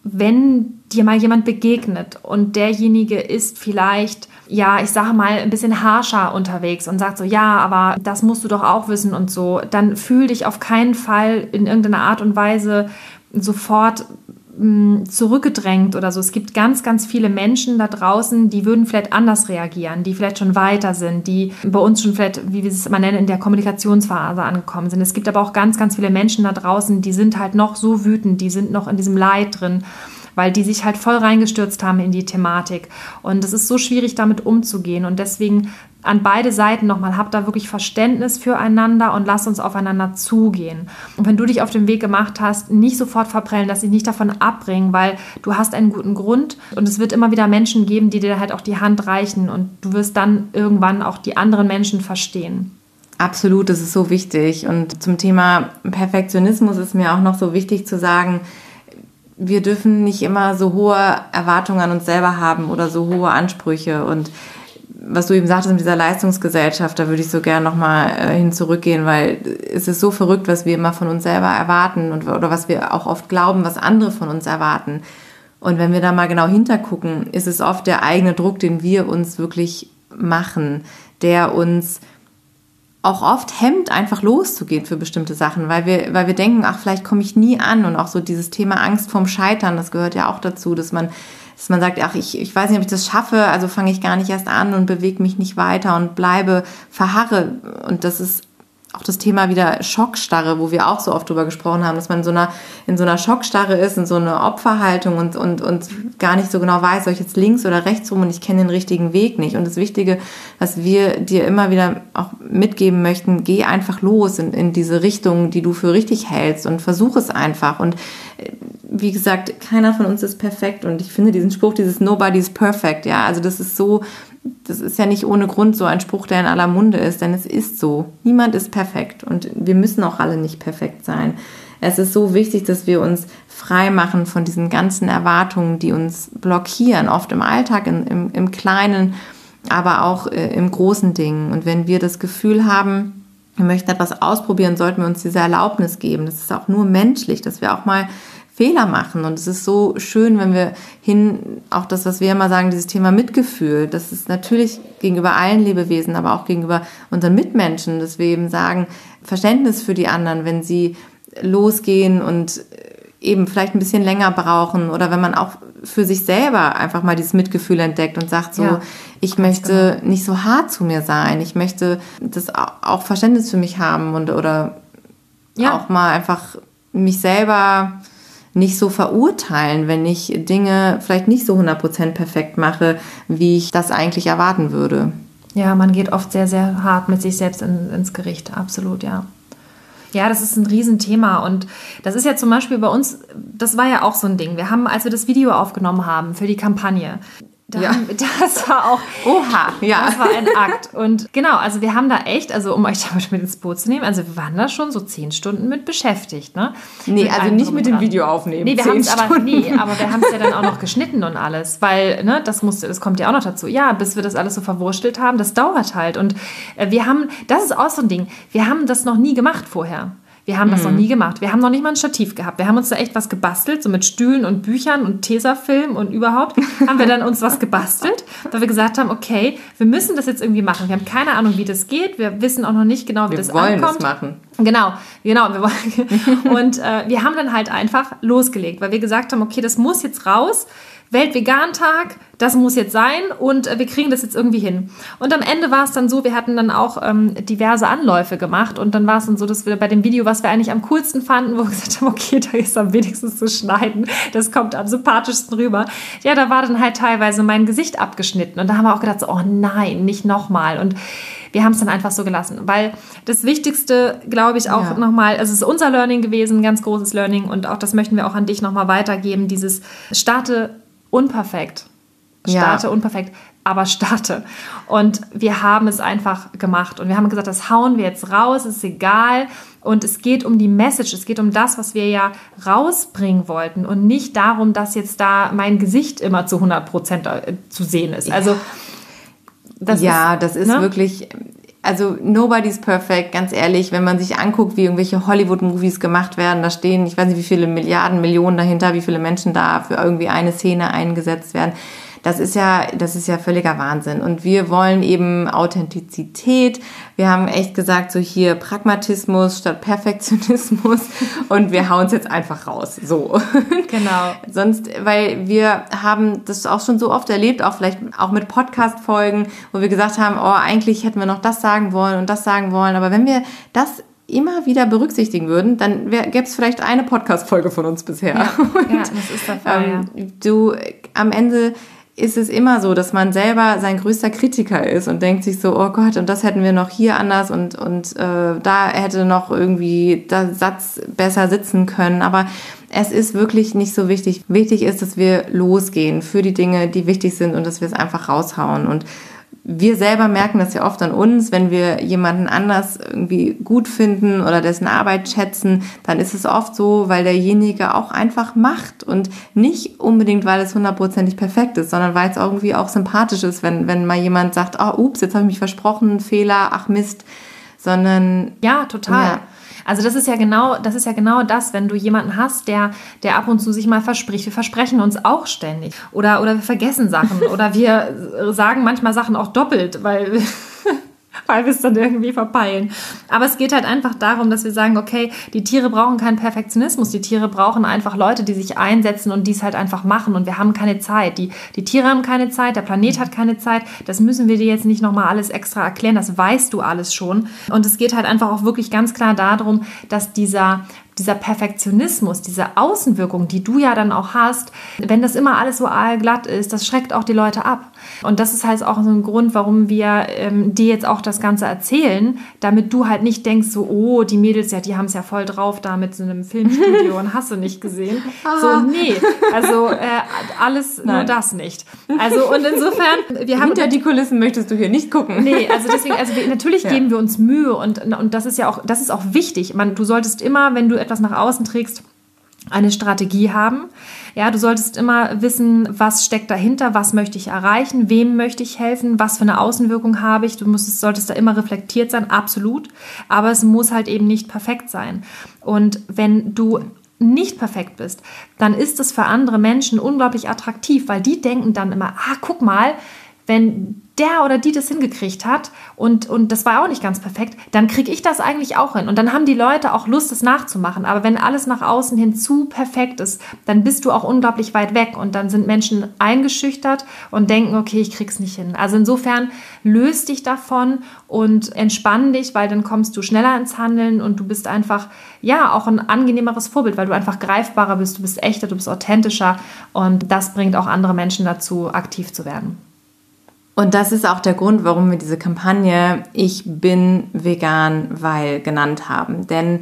Wenn dir mal jemand begegnet und derjenige ist vielleicht, ja, ich sage mal, ein bisschen harscher unterwegs und sagt so, ja, aber das musst du doch auch wissen und so, dann fühl dich auf keinen Fall in irgendeiner Art und Weise sofort zurückgedrängt oder so. Es gibt ganz, ganz viele Menschen da draußen, die würden vielleicht anders reagieren, die vielleicht schon weiter sind, die bei uns schon vielleicht, wie wir es immer nennen, in der Kommunikationsphase angekommen sind. Es gibt aber auch ganz, ganz viele Menschen da draußen, die sind halt noch so wütend, die sind noch in diesem Leid drin weil die sich halt voll reingestürzt haben in die Thematik. Und es ist so schwierig, damit umzugehen. Und deswegen an beide Seiten nochmal, habt da wirklich Verständnis füreinander und lasst uns aufeinander zugehen. Und wenn du dich auf den Weg gemacht hast, nicht sofort verprellen, dass dich nicht davon abbringen, weil du hast einen guten Grund und es wird immer wieder Menschen geben, die dir halt auch die Hand reichen und du wirst dann irgendwann auch die anderen Menschen verstehen. Absolut, das ist so wichtig. Und zum Thema Perfektionismus ist mir auch noch so wichtig zu sagen, wir dürfen nicht immer so hohe Erwartungen an uns selber haben oder so hohe Ansprüche. Und was du eben sagtest in dieser Leistungsgesellschaft, da würde ich so gern nochmal äh, hin zurückgehen, weil es ist so verrückt, was wir immer von uns selber erwarten und, oder was wir auch oft glauben, was andere von uns erwarten. Und wenn wir da mal genau hintergucken, ist es oft der eigene Druck, den wir uns wirklich machen, der uns auch oft hemmt, einfach loszugehen für bestimmte Sachen, weil wir, weil wir denken, ach, vielleicht komme ich nie an und auch so dieses Thema Angst vorm Scheitern, das gehört ja auch dazu, dass man, dass man sagt, ach, ich, ich weiß nicht, ob ich das schaffe, also fange ich gar nicht erst an und bewege mich nicht weiter und bleibe, verharre. Und das ist auch das Thema wieder Schockstarre, wo wir auch so oft drüber gesprochen haben, dass man in so einer, in so einer Schockstarre ist, in so einer Opferhaltung und, und, und gar nicht so genau weiß, soll ich jetzt links oder rechts rum und ich kenne den richtigen Weg nicht. Und das Wichtige, was wir dir immer wieder auch mitgeben möchten, geh einfach los in, in diese Richtung, die du für richtig hältst und versuch es einfach. Und äh, wie gesagt, keiner von uns ist perfekt und ich finde diesen Spruch, dieses Nobody's perfect, ja, also das ist so das ist ja nicht ohne Grund so ein Spruch, der in aller Munde ist, denn es ist so. Niemand ist perfekt und wir müssen auch alle nicht perfekt sein. Es ist so wichtig, dass wir uns frei machen von diesen ganzen Erwartungen, die uns blockieren, oft im Alltag, in, im, im Kleinen, aber auch äh, im großen Ding. Und wenn wir das Gefühl haben, wir möchten etwas ausprobieren, sollten wir uns diese Erlaubnis geben. Das ist auch nur menschlich, dass wir auch mal Fehler machen. Und es ist so schön, wenn wir hin, auch das, was wir immer sagen, dieses Thema Mitgefühl, das ist natürlich gegenüber allen Lebewesen, aber auch gegenüber unseren Mitmenschen, dass wir eben sagen, Verständnis für die anderen, wenn sie losgehen und eben vielleicht ein bisschen länger brauchen oder wenn man auch für sich selber einfach mal dieses Mitgefühl entdeckt und sagt so, ja, ich möchte genau. nicht so hart zu mir sein, ich möchte das auch Verständnis für mich haben und oder ja. auch mal einfach mich selber nicht so verurteilen, wenn ich Dinge vielleicht nicht so 100% perfekt mache, wie ich das eigentlich erwarten würde. Ja, man geht oft sehr, sehr hart mit sich selbst in, ins Gericht, absolut, ja. Ja, das ist ein Riesenthema. Und das ist ja zum Beispiel bei uns, das war ja auch so ein Ding. Wir haben, als wir das Video aufgenommen haben für die Kampagne, da ja. Haben, das war auch. Oha, ja. Das war ein Akt. Und genau, also wir haben da echt, also um euch da mit ins Boot zu nehmen, also wir waren da schon so zehn Stunden mit beschäftigt, ne? Nee, mit also nicht mit dem Video aufnehmen. Nee, wir haben es aber, nee, aber wir haben es ja dann auch noch geschnitten und alles, weil, ne, das musste, das kommt ja auch noch dazu. Ja, bis wir das alles so verwurstelt haben, das dauert halt. Und äh, wir haben, das ist auch so ein Ding, wir haben das noch nie gemacht vorher. Wir haben das mhm. noch nie gemacht. Wir haben noch nicht mal ein Stativ gehabt. Wir haben uns da echt was gebastelt, so mit Stühlen und Büchern und Tesafilm und überhaupt haben wir dann uns was gebastelt, weil wir gesagt haben, okay, wir müssen das jetzt irgendwie machen. Wir haben keine Ahnung, wie das geht. Wir wissen auch noch nicht genau, wie wir das ankommt. Wir wollen es machen. Genau, genau. Und äh, wir haben dann halt einfach losgelegt, weil wir gesagt haben, okay, das muss jetzt raus. Weltvegan-Tag, das muss jetzt sein und äh, wir kriegen das jetzt irgendwie hin. Und am Ende war es dann so, wir hatten dann auch ähm, diverse Anläufe gemacht und dann war es dann so, dass wir bei dem Video, was wir eigentlich am coolsten fanden, wo wir gesagt haben, okay, da ist am wenigsten zu schneiden, das kommt am sympathischsten rüber. Ja, da war dann halt teilweise mein Gesicht abgeschnitten und da haben wir auch gedacht, so, oh nein, nicht nochmal. Und wir haben es dann einfach so gelassen, weil das Wichtigste, glaube ich, auch ja. nochmal, es ist unser Learning gewesen, ganz großes Learning und auch das möchten wir auch an dich nochmal weitergeben, dieses starte unperfekt. Starte ja. unperfekt, aber starte. Und wir haben es einfach gemacht und wir haben gesagt, das hauen wir jetzt raus, ist egal. Und es geht um die Message, es geht um das, was wir ja rausbringen wollten und nicht darum, dass jetzt da mein Gesicht immer zu 100 Prozent äh, zu sehen ist. Also, das ja, ist, das ist ne? wirklich, also nobody's perfect, ganz ehrlich, wenn man sich anguckt, wie irgendwelche Hollywood-Movies gemacht werden, da stehen, ich weiß nicht, wie viele Milliarden, Millionen dahinter, wie viele Menschen da für irgendwie eine Szene eingesetzt werden. Das ist ja, das ist ja völliger Wahnsinn. Und wir wollen eben Authentizität. Wir haben echt gesagt, so hier Pragmatismus statt Perfektionismus. Und wir hauen es jetzt einfach raus. So. Genau. Sonst, weil wir haben das auch schon so oft erlebt, auch vielleicht auch mit Podcast-Folgen, wo wir gesagt haben, oh, eigentlich hätten wir noch das sagen wollen und das sagen wollen. Aber wenn wir das immer wieder berücksichtigen würden, dann gäbe es vielleicht eine Podcast-Folge von uns bisher. Ja, und, ja das ist der Fall. Ähm, ja. Du am Ende ist es immer so, dass man selber sein größter Kritiker ist und denkt sich so, oh Gott, und das hätten wir noch hier anders und, und äh, da hätte noch irgendwie der Satz besser sitzen können. Aber es ist wirklich nicht so wichtig. Wichtig ist, dass wir losgehen für die Dinge, die wichtig sind und dass wir es einfach raushauen. Und wir selber merken das ja oft an uns, wenn wir jemanden anders irgendwie gut finden oder dessen Arbeit schätzen, dann ist es oft so, weil derjenige auch einfach macht und nicht unbedingt, weil es hundertprozentig perfekt ist, sondern weil es irgendwie auch sympathisch ist, wenn, wenn mal jemand sagt, oh, ups, jetzt habe ich mich versprochen, Fehler, ach Mist, sondern... Ja, total. Ja. Also das ist ja genau, das ist ja genau das, wenn du jemanden hast, der, der ab und zu sich mal verspricht. Wir versprechen uns auch ständig. Oder, oder wir vergessen Sachen. oder wir sagen manchmal Sachen auch doppelt, weil weil wir es dann irgendwie verpeilen. Aber es geht halt einfach darum, dass wir sagen, okay, die Tiere brauchen keinen Perfektionismus, die Tiere brauchen einfach Leute, die sich einsetzen und dies halt einfach machen und wir haben keine Zeit. Die, die Tiere haben keine Zeit, der Planet hat keine Zeit, das müssen wir dir jetzt nicht nochmal alles extra erklären, das weißt du alles schon. Und es geht halt einfach auch wirklich ganz klar darum, dass dieser dieser Perfektionismus, diese Außenwirkung, die du ja dann auch hast, wenn das immer alles so aalglatt ist, das schreckt auch die Leute ab. Und das ist halt auch so ein Grund, warum wir ähm, dir jetzt auch das Ganze erzählen, damit du halt nicht denkst, so, oh, die Mädels, ja, die haben es ja voll drauf da mit so einem Filmstudio und hast du nicht gesehen. so, nee, also äh, alles Nein. nur das nicht. Also und insofern, wir haben... Hinter die Kulissen möchtest du hier nicht gucken. Nee, also deswegen, also wir, natürlich ja. geben wir uns Mühe und, und das ist ja auch, das ist auch wichtig. Man, du solltest immer, wenn du etwas nach außen trägst, eine Strategie haben. Ja, du solltest immer wissen, was steckt dahinter, was möchte ich erreichen, wem möchte ich helfen, was für eine Außenwirkung habe ich. Du musst, solltest da immer reflektiert sein, absolut. Aber es muss halt eben nicht perfekt sein. Und wenn du nicht perfekt bist, dann ist es für andere Menschen unglaublich attraktiv, weil die denken dann immer, ah, guck mal, wenn der oder die das hingekriegt hat und, und das war auch nicht ganz perfekt, dann kriege ich das eigentlich auch hin. Und dann haben die Leute auch Lust, das nachzumachen. Aber wenn alles nach außen hin zu perfekt ist, dann bist du auch unglaublich weit weg und dann sind Menschen eingeschüchtert und denken, okay, ich krieg's nicht hin. Also insofern löst dich davon und entspann dich, weil dann kommst du schneller ins Handeln und du bist einfach, ja, auch ein angenehmeres Vorbild, weil du einfach greifbarer bist, du bist echter, du bist authentischer und das bringt auch andere Menschen dazu, aktiv zu werden. Und das ist auch der Grund, warum wir diese Kampagne Ich bin vegan, weil genannt haben. Denn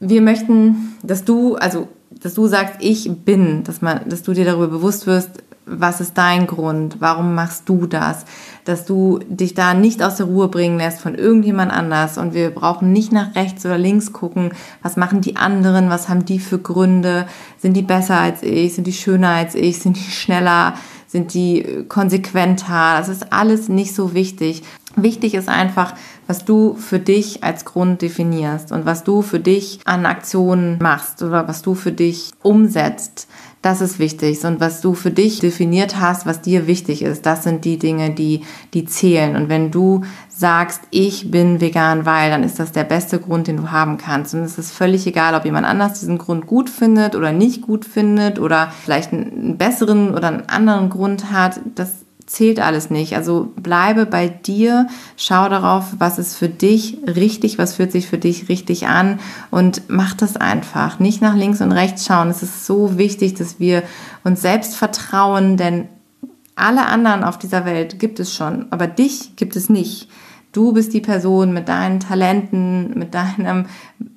wir möchten, dass du, also, dass du sagst, ich bin, dass, man, dass du dir darüber bewusst wirst, was ist dein Grund, warum machst du das, dass du dich da nicht aus der Ruhe bringen lässt von irgendjemand anders und wir brauchen nicht nach rechts oder links gucken, was machen die anderen, was haben die für Gründe, sind die besser als ich, sind die schöner als ich, sind die schneller, sind die konsequenter? Das ist alles nicht so wichtig. Wichtig ist einfach, was du für dich als Grund definierst und was du für dich an Aktionen machst oder was du für dich umsetzt. Das ist wichtig. Und was du für dich definiert hast, was dir wichtig ist, das sind die Dinge, die, die zählen. Und wenn du sagst, ich bin vegan, weil, dann ist das der beste Grund, den du haben kannst. Und es ist völlig egal, ob jemand anders diesen Grund gut findet oder nicht gut findet oder vielleicht einen besseren oder einen anderen Grund hat. Das zählt alles nicht. Also bleibe bei dir, schau darauf, was ist für dich richtig, was fühlt sich für dich richtig an und mach das einfach. Nicht nach links und rechts schauen. Es ist so wichtig, dass wir uns selbst vertrauen, denn alle anderen auf dieser Welt gibt es schon, aber dich gibt es nicht. Du bist die Person mit deinen Talenten, mit deinem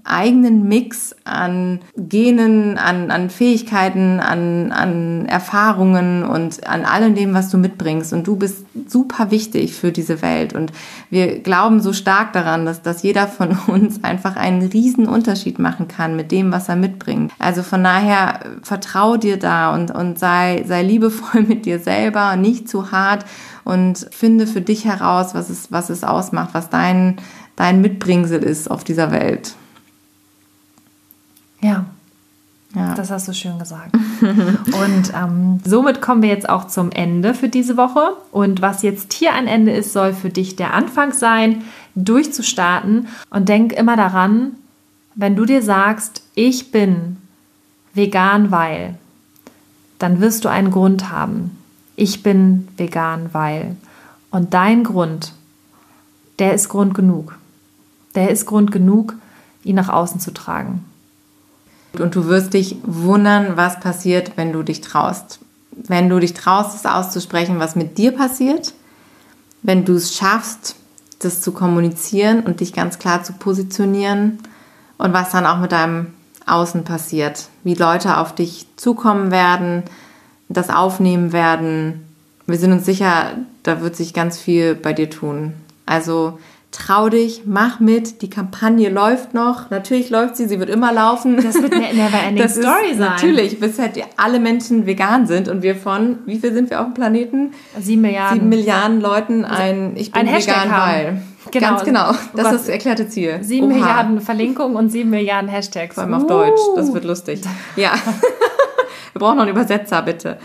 eigenen Mix an Genen, an, an Fähigkeiten, an, an Erfahrungen und an allem dem, was du mitbringst. Und du bist super wichtig für diese Welt. Und wir glauben so stark daran, dass, dass jeder von uns einfach einen riesen Unterschied machen kann mit dem, was er mitbringt. Also von daher vertrau dir da und, und sei, sei liebevoll mit dir selber, nicht zu hart und finde für dich heraus, was es, was es ausmacht, was dein, dein Mitbringsel ist auf dieser Welt. Ja. Ja. Das hast du schön gesagt. und ähm, somit kommen wir jetzt auch zum Ende für diese Woche. Und was jetzt hier ein Ende ist, soll für dich der Anfang sein, durchzustarten. Und denk immer daran, wenn du dir sagst, ich bin vegan, weil, dann wirst du einen Grund haben ich bin vegan, weil. Und dein Grund, der ist Grund genug. Der ist Grund genug, ihn nach außen zu tragen. Und du wirst dich wundern, was passiert, wenn du dich traust. Wenn du dich traust, es auszusprechen, was mit dir passiert, wenn du es schaffst, das zu kommunizieren und dich ganz klar zu positionieren und was dann auch mit deinem Außen passiert, wie Leute auf dich zukommen werden, das aufnehmen werden. Wir sind uns sicher, da wird sich ganz viel bei dir tun. Also trau dich, mach mit, die Kampagne läuft noch. Natürlich läuft sie, sie wird immer laufen. Das wird eine never ending das Story sein. Natürlich, bis halt alle Menschen vegan sind und wir von, wie viel sind wir auf dem Planeten? Sieben Milliarden. Sieben Milliarden Leuten ein Ich bin ein vegan, weil. Genau. Ganz genau. Das oh ist das erklärte Ziel. Sieben Oha. Milliarden Verlinkungen und sieben Milliarden Hashtags. Vor allem auf uh. Deutsch. Das wird lustig. Ja. Wir brauchen noch einen Übersetzer, bitte.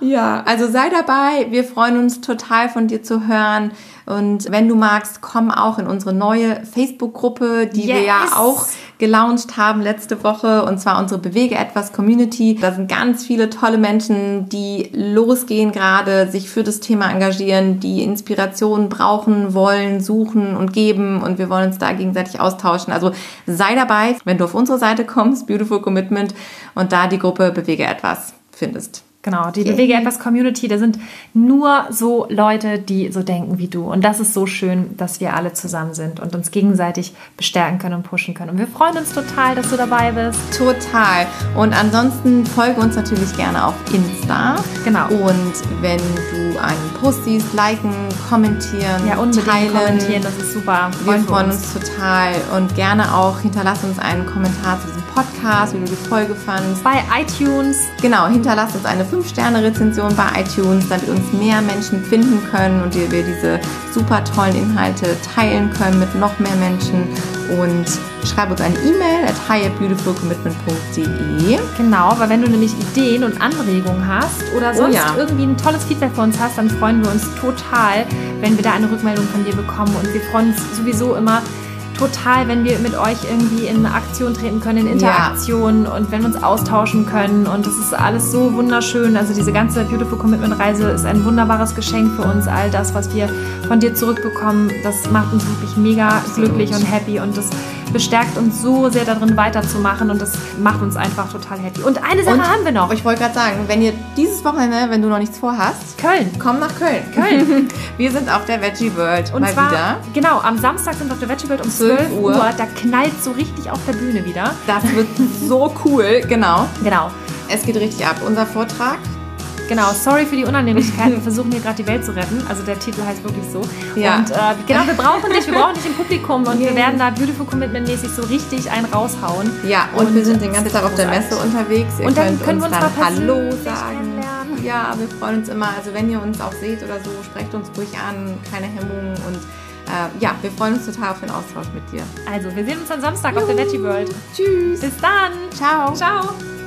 Ja, also sei dabei. Wir freuen uns total von dir zu hören. Und wenn du magst, komm auch in unsere neue Facebook-Gruppe, die yes. wir ja auch gelauncht haben letzte Woche. Und zwar unsere Bewege etwas Community. Da sind ganz viele tolle Menschen, die losgehen gerade, sich für das Thema engagieren, die Inspiration brauchen, wollen, suchen und geben. Und wir wollen uns da gegenseitig austauschen. Also sei dabei, wenn du auf unsere Seite kommst, Beautiful Commitment, und da die Gruppe Bewege etwas findest. Genau, die. Bewege etwas Community, da sind nur so Leute, die so denken wie du. Und das ist so schön, dass wir alle zusammen sind und uns gegenseitig bestärken können und pushen können. Und wir freuen uns total, dass du dabei bist. Total. Und ansonsten folge uns natürlich gerne auf Insta. Genau. Und wenn du einen Post siehst, liken, kommentieren, ja, unbedingt teilen. kommentieren, das ist super. Wir freuen uns. uns total. Und gerne auch hinterlass uns einen Kommentar zu diesem Podcast wie du die Folge fandst. Bei iTunes. Genau, hinterlasst uns eine 5-Sterne-Rezension bei iTunes, damit uns mehr Menschen finden können und wir diese super tollen Inhalte teilen können mit noch mehr Menschen. Und schreib uns eine E-Mail at higherbeautifulcommitment.de. Genau, weil wenn du nämlich Ideen und Anregungen hast oder sonst oh ja. irgendwie ein tolles Feedback für uns hast, dann freuen wir uns total, wenn wir da eine Rückmeldung von dir bekommen. Und wir freuen uns sowieso immer, total, wenn wir mit euch irgendwie in Aktion treten können, in Interaktion ja. und wenn wir uns austauschen können. Und das ist alles so wunderschön. Also diese ganze Beautiful Commitment Reise ist ein wunderbares Geschenk für uns. All das, was wir von dir zurückbekommen, das macht uns wirklich mega Absolut. glücklich und happy und das bestärkt uns so sehr darin weiterzumachen und das macht uns einfach total happy. Und eine Sache und haben wir noch. Ich wollte gerade sagen, wenn ihr dieses Wochenende, wenn du noch nichts vorhast, Köln. Komm nach Köln. Köln. wir sind auf der Veggie World und mal zwar, wieder. Genau, am Samstag sind wir auf der Veggie World um 12 Uhr. Uhr. Da knallt so richtig auf der Bühne wieder. Das wird so cool, genau. Genau. Es geht richtig ab. Unser Vortrag Genau, sorry für die Unannehmlichkeit. Wir versuchen hier gerade die Welt zu retten. Also der Titel heißt wirklich so. Ja. Und äh, genau, wir brauchen dich, wir brauchen dich im Publikum und yeah. wir werden da Beautiful Commitment mäßig so richtig einen raushauen. Ja, und, und wir sind den ganzen Tag auf der Messe unterwegs. Ihr und dann können wir uns dann Hallo sagen. Ja, wir freuen uns immer. Also wenn ihr uns auch seht oder so, sprecht uns ruhig an, keine Hemmungen und äh, ja, wir freuen uns total auf den Austausch mit dir. Also, wir sehen uns am Samstag Juhu. auf der Veggie World. Tschüss. Bis dann. Ciao. Ciao.